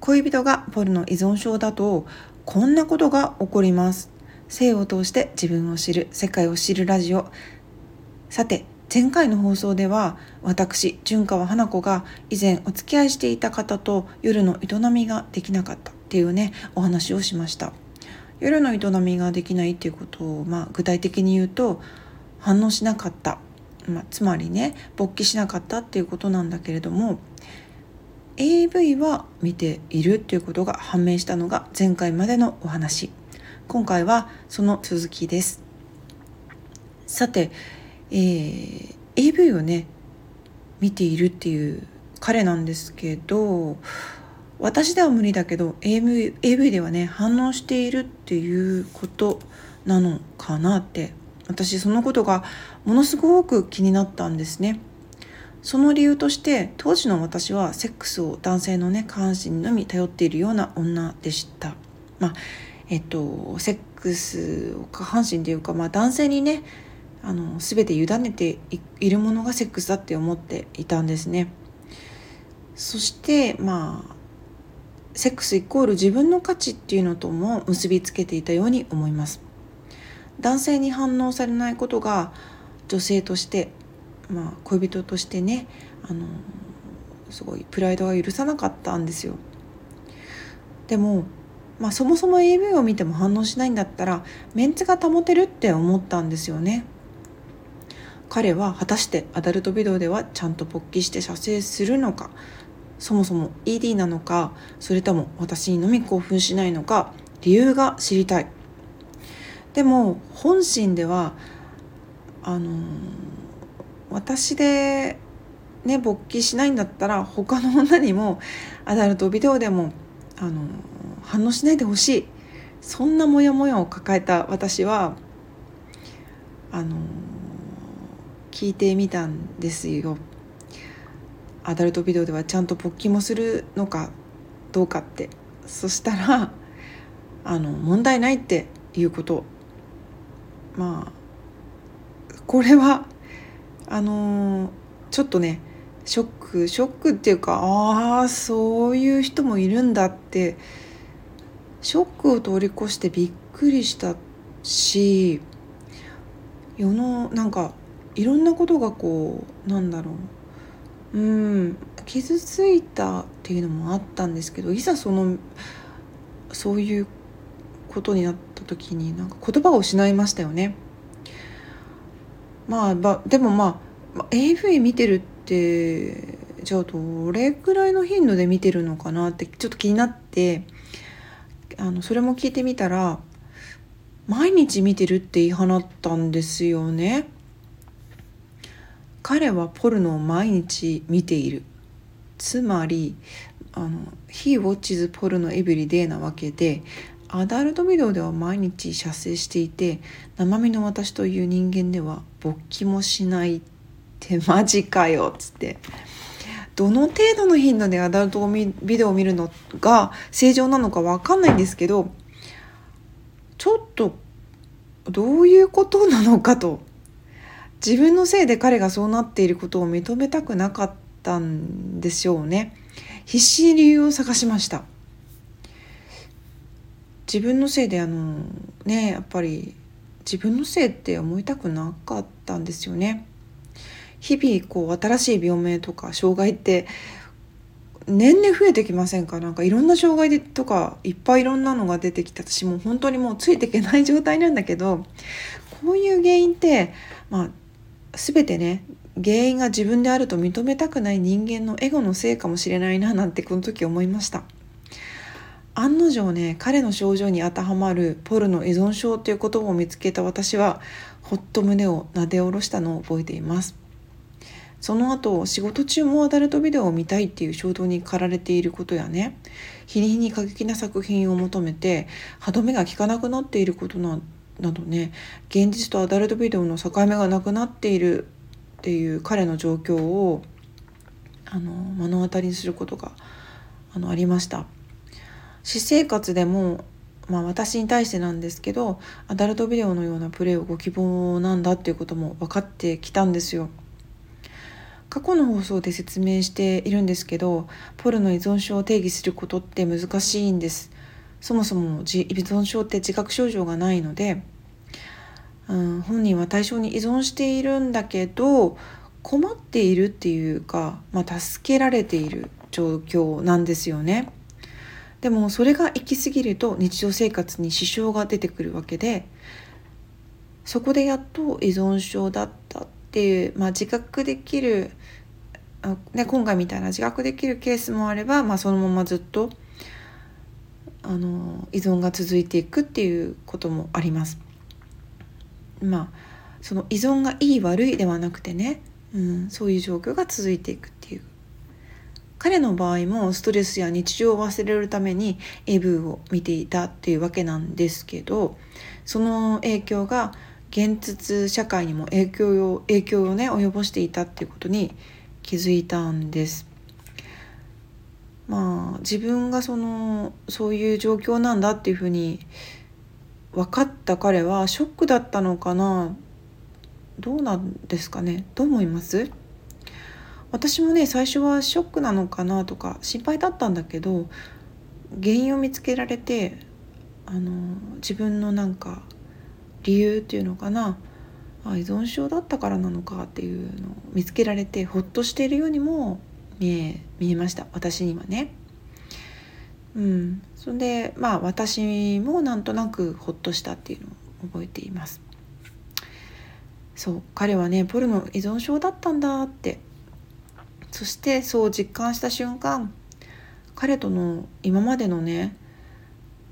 恋人がポルノ依存症だとこんなことが起こります。性を通して自分を知る世界を知るラジオ。さて前回の放送では私純川花子が以前お付き合いしていた方と夜の営みができなかったっていうねお話をしました。夜の営みができないっていうことを、まあ、具体的に言うと反応しなかった、まあ、つまりね勃起しなかったっていうことなんだけれども AV は見ているということが判明したのが前回までのお話今回はその続きですさて、えー、AV をね見ているっていう彼なんですけど私では無理だけど AV, AV ではね反応しているっていうことなのかなって私そのことがものすごく気になったんですね。その理由として当時の私はセックスを男性のね下半身のみ頼っているような女でした。まあえっとセックスを下半身というか、まあ、男性にねあの全て委ねているものがセックスだって思っていたんですね。そしてまあセックスイコール自分の価値っていうのとも結びつけていたように思います。男性に反応されないことが女性としてまあ、恋人としてねあのすごいプライドが許さなかったんですよ。でも、まあ、そもそも AV を見ても反応しないんだったらメンツが保てるって思ったんですよね。彼は果たしてアダルトビデオではちゃんと勃起して射精するのかそもそも ED なのかそれとも私にのみ興奮しないのか理由が知りたいでも本心ではあのー私でね勃起しないんだったら他の女にもアダルトビデオでもあの反応しないでほしい。そんなモヤモヤを抱えた私はあの聞いてみたんですよ。アダルトビデオではちゃんと勃起もするのかどうかって。そしたらあの問題ないっていうこと。まあこれはあのー、ちょっとねショックショックっていうかああそういう人もいるんだってショックを通り越してびっくりしたし世のなんかいろんなことがこうなんだろううん傷ついたっていうのもあったんですけどいざそのそういうことになった時になんか言葉を失いましたよね。まあ、までもまあ AV 見てるってじゃあどれくらいの頻度で見てるのかなってちょっと気になってあのそれも聞いてみたら毎日見てるって言い放ったんですよね。彼はポルノを毎日見ている。つまりあの「He watches porno every day」なわけでアダルトビデオでは毎日射精していて生身の私という人間では勃起もしないってマジかよっつって。どの程度の頻度でアダルトビデオを見るのが正常なのか分かんないんですけどちょっとどういうことなのかと。自分のせいで彼がそうなっていることを認めたくなかったんでしょうね。必死に理由を探しました。自分のせいであのねやっぱり自分のせいって思いたくなかったんですよね。日々こう新しい病名とか障害って年々増えてきませんか？なんかいろんな障害とかいっぱいいろんなのが出てきて私もう本当にもうついていけない状態なんだけどこういう原因ってまあ全てね原因が自分であると認めたくない人間のエゴのせいかもしれないななんてこの時思いました。案の定ね彼の症状に当てはまるポルノ依存症という言葉を見つけた私はほっと胸をなで下ろしたのを覚えています。その後仕事中もアダルトビデオを見たいっていう衝動に駆られていることやね。日に日に過激な作品を求めて歯止めが効かなくなっていることななどね。現実とアダルトビデオの境目がなくなっているっていう彼の状況をあの目の当たりにすることがあのありました。私生活でもまあ私に対してなんですけどアダルトビデオのようなプレイをご希望なんだっていうことも分かってきたんですよ。過去の放送で説明しているんですけどポルノ依存症を定義することって難しいんですそもそも依存症って自覚症状がないので、うん、本人は対象に依存しているんだけど困っているっていうか、まあ、助けられている状況なんですよね。でもそれが行き過ぎると日常生活に支障が出てくるわけでそこでやっと依存症だったっていう、まあ、自覚できるあ、ね、今回みたいな自覚できるケースもあれば、まあ、そのままずっとあの依存が続いていくっていうこともあります。まあその依存がいい悪いではなくてね、うん、そういう状況が続いていく彼の場合もストレスや日常を忘れるために AV を見ていたっていうわけなんですけどその影響が現実社会にも影響を影響をね及ぼしていたっていうことに気づいたんです。まあ自分がそのそういう状況なんだっていうふうに分かった彼はショックだったのかな？どうなんですかね？どう思います？私もね最初はショックなのかなとか心配だったんだけど原因を見つけられてあの自分のなんか理由っていうのかなあ依存症だったからなのかっていうのを見つけられてほっとしているようにも見え見えました私にはね。うん、それでまあ私もなんとなくほっとしたっていうのを覚えています。そう彼はねポルノ依存症だったんだってそしてそう実感した瞬間彼との今までのね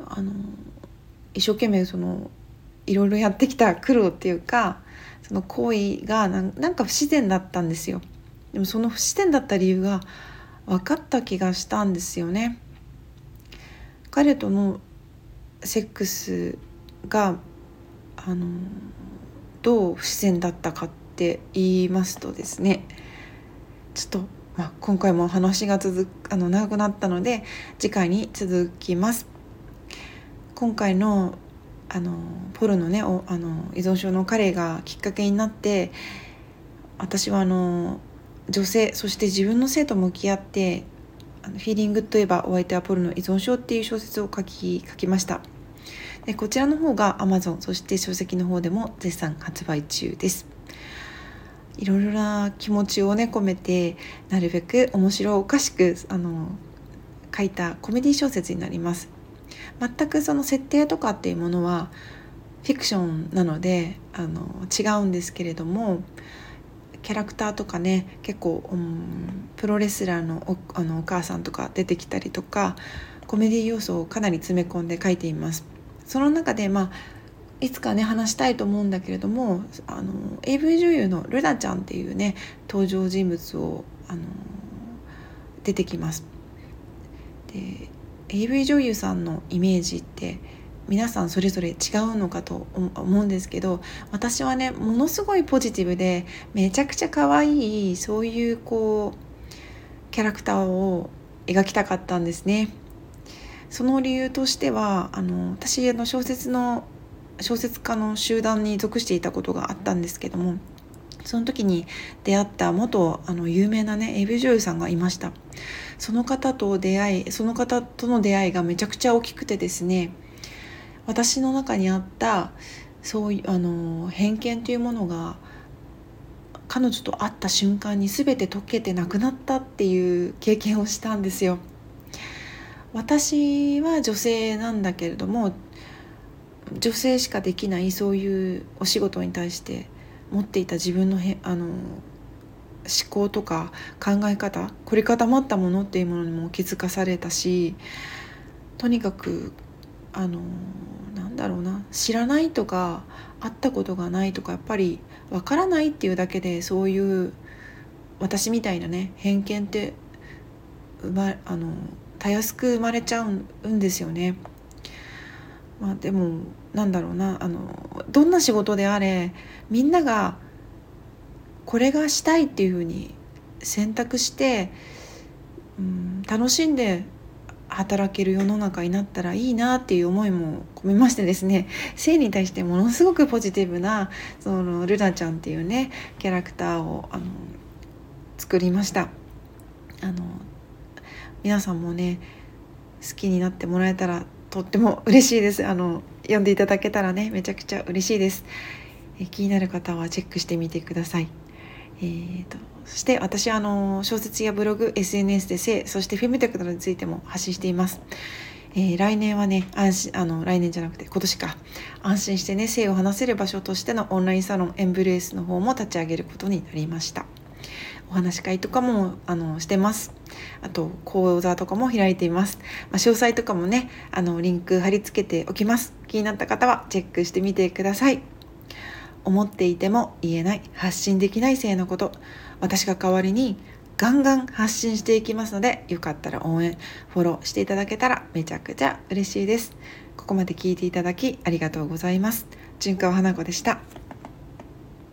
あの一生懸命そのいろいろやってきた苦労っていうかその行為がなんか不自然だったんですよ。でもその不自然だった理由が分かった気がしたんですよね。彼とのセックスがあのどう不自然だったかって言いますとですねちょっと、まあ、今回も話が続くあの長くなったので次回に続きます。今回のあのポルのねおあの依存症の彼がきっかけになって私はあの女性そして自分の性と向き合ってあのフィーリングといえばお相手はポルの依存症っていう小説を書き書きました。でこちらの方が Amazon そして書籍の方でも絶賛発売中です。いろいろな気持ちをね込めてなるべく面白おかしくあの書いたコメディ小説になります全くその設定とかっていうものはフィクションなのであの違うんですけれどもキャラクターとかね結構、うん、プロレスラーのおあのお母さんとか出てきたりとかコメディ要素をかなり詰め込んで書いています。その中でまあいつかね話したいと思うんだけれどもあの AV 女優のルナちゃんっていうね登場人物をあの出てきます。で AV 女優さんのイメージって皆さんそれぞれ違うのかと思うんですけど私はねものすごいポジティブでめちゃくちゃ可愛いそういうこうキャラクターを描きたかったんですね。その理由としてはあの私の小説の小説家の集団に属していたことがあったんですけどもその時に出会った元あの有名なね AV 女優さんがいました。その方と出会いその方との出会いがめちゃくちゃ大きくてですね私の中にあったそういうあの偏見というものが彼女と会った瞬間に全て解けてなくなったっていう経験をしたんですよ。私は女性なんだけれども女性しかできないそういうお仕事に対して持っていた自分のへあの思考とか考え方凝り固まったものっていうものにも気づかされたしとにかくあのなんだろうな知らないとか会ったことがないとかやっぱりわからないっていうだけでそういう私みたいなね偏見ってまあのたやすく生まれちゃうんですよね。まあ、でもなんだろうなあのどんな仕事であれみんながこれがしたいっていうふうに選択して、うん、楽しんで働ける世の中になったらいいなっていう思いも込めましてですね性に対してものすごくポジティブなそのルナちゃんっていうねキャラクターをあの作りました。あの皆さんもね好きになってもらえたらとっても嬉しいです。あの読んでいただけたらねめちゃくちゃ嬉しいです。え気になる方はチェックしてみてください。えーと、そして私あの小説やブログ SNS で性そしてフェムテクノについても発信しています。えー、来年はね安心あの来年じゃなくて今年か。安心してね性を話せる場所としてのオンラインサロンエンブレースの方も立ち上げることになりました。お話し会とかもあのしてます。あと講座とかも開いています、まあ、詳細とかもねあのリンク貼り付けておきます。気になった方はチェックしてみてください。思っていても言えない。発信できない性のこと。私が代わりにガンガン発信していきますのでよかったら応援フォローしていただけたらめちゃくちゃ嬉しいです。ここまで聞いていただきありがとうございます。純川花子でした。